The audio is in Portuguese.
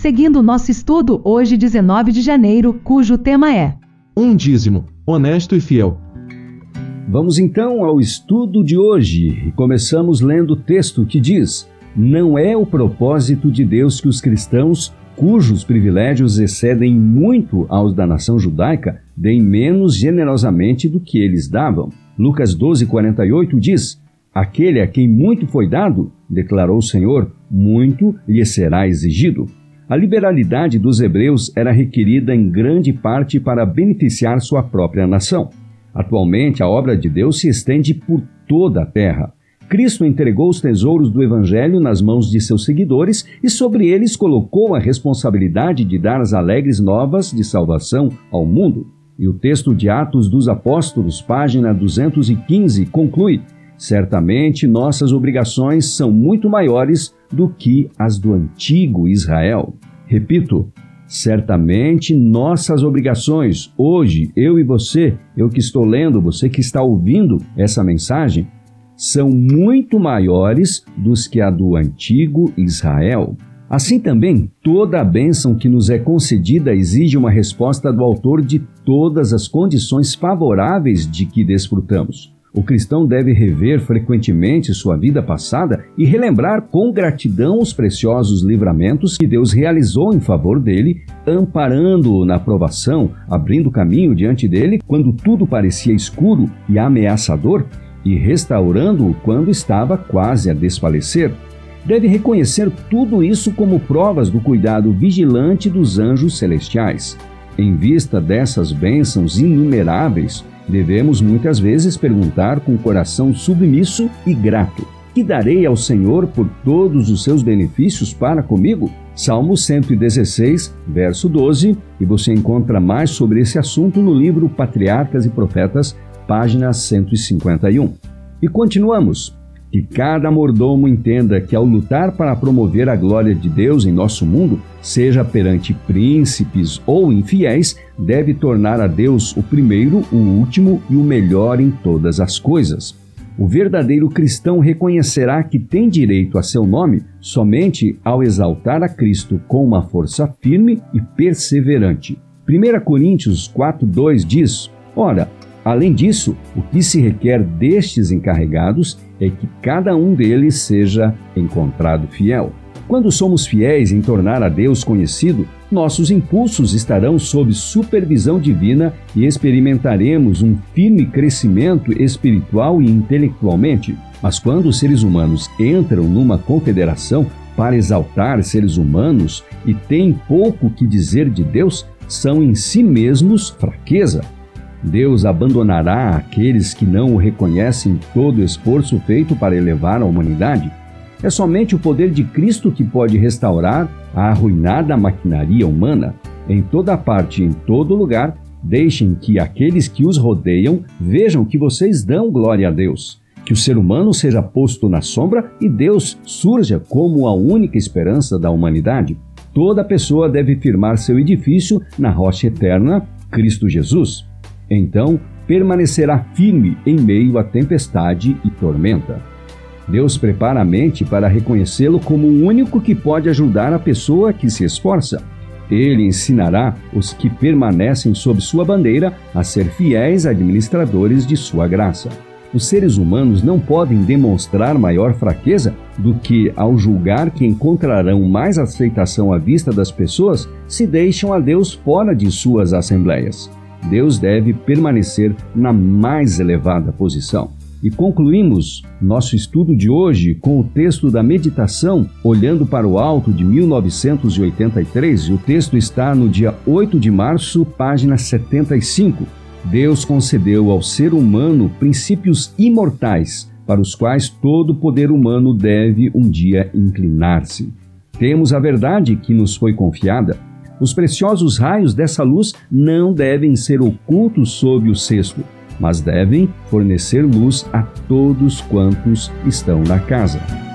Seguindo nosso estudo hoje, 19 de janeiro, cujo tema é Um dízimo, honesto e fiel. Vamos então ao estudo de hoje e começamos lendo o texto que diz: Não é o propósito de Deus que os cristãos, cujos privilégios excedem muito aos da nação judaica, deem menos generosamente do que eles davam. Lucas 12:48 diz: Aquele a quem muito foi dado, declarou o Senhor, muito lhe será exigido. A liberalidade dos hebreus era requerida em grande parte para beneficiar sua própria nação. Atualmente, a obra de Deus se estende por toda a terra. Cristo entregou os tesouros do Evangelho nas mãos de seus seguidores e sobre eles colocou a responsabilidade de dar as alegres novas de salvação ao mundo. E o texto de Atos dos Apóstolos, página 215, conclui: Certamente nossas obrigações são muito maiores do que as do antigo Israel. Repito, certamente nossas obrigações, hoje, eu e você, eu que estou lendo, você que está ouvindo essa mensagem, são muito maiores dos que a do antigo Israel. Assim também, toda a bênção que nos é concedida exige uma resposta do autor de todas as condições favoráveis de que desfrutamos. O cristão deve rever frequentemente sua vida passada e relembrar com gratidão os preciosos livramentos que Deus realizou em favor dele, amparando-o na provação, abrindo caminho diante dele quando tudo parecia escuro e ameaçador, e restaurando-o quando estava quase a desfalecer. Deve reconhecer tudo isso como provas do cuidado vigilante dos anjos celestiais. Em vista dessas bênçãos inumeráveis, Devemos muitas vezes perguntar com coração submisso e grato: Que darei ao Senhor por todos os seus benefícios para comigo? Salmo 116, verso 12, e você encontra mais sobre esse assunto no livro Patriarcas e Profetas, página 151. E continuamos. Que cada mordomo entenda que, ao lutar para promover a glória de Deus em nosso mundo, seja perante príncipes ou infiéis, deve tornar a Deus o primeiro, o último e o melhor em todas as coisas. O verdadeiro cristão reconhecerá que tem direito a seu nome somente ao exaltar a Cristo com uma força firme e perseverante. 1 Coríntios 4,2 diz: Ora, além disso, o que se requer destes encarregados é que cada um deles seja encontrado fiel. Quando somos fiéis em tornar a Deus conhecido, nossos impulsos estarão sob supervisão divina e experimentaremos um firme crescimento espiritual e intelectualmente. Mas quando os seres humanos entram numa confederação para exaltar seres humanos e têm pouco que dizer de Deus, são em si mesmos fraqueza. Deus abandonará aqueles que não o reconhecem todo o esforço feito para elevar a humanidade? É somente o poder de Cristo que pode restaurar a arruinada maquinaria humana. Em toda parte e em todo lugar, deixem que aqueles que os rodeiam vejam que vocês dão glória a Deus. Que o ser humano seja posto na sombra e Deus surja como a única esperança da humanidade. Toda pessoa deve firmar seu edifício na rocha eterna, Cristo Jesus. Então permanecerá firme em meio à tempestade e tormenta. Deus prepara a mente para reconhecê-lo como o único que pode ajudar a pessoa que se esforça. Ele ensinará os que permanecem sob sua bandeira a ser fiéis administradores de sua graça. Os seres humanos não podem demonstrar maior fraqueza do que ao julgar que encontrarão mais aceitação à vista das pessoas se deixam a Deus fora de suas assembleias. Deus deve permanecer na mais elevada posição. E concluímos nosso estudo de hoje com o texto da meditação Olhando para o Alto de 1983. E o texto está no dia 8 de março, página 75. Deus concedeu ao ser humano princípios imortais para os quais todo poder humano deve um dia inclinar-se. Temos a verdade que nos foi confiada. Os preciosos raios dessa luz não devem ser ocultos sob o cesto mas devem fornecer luz a todos quantos estão na casa.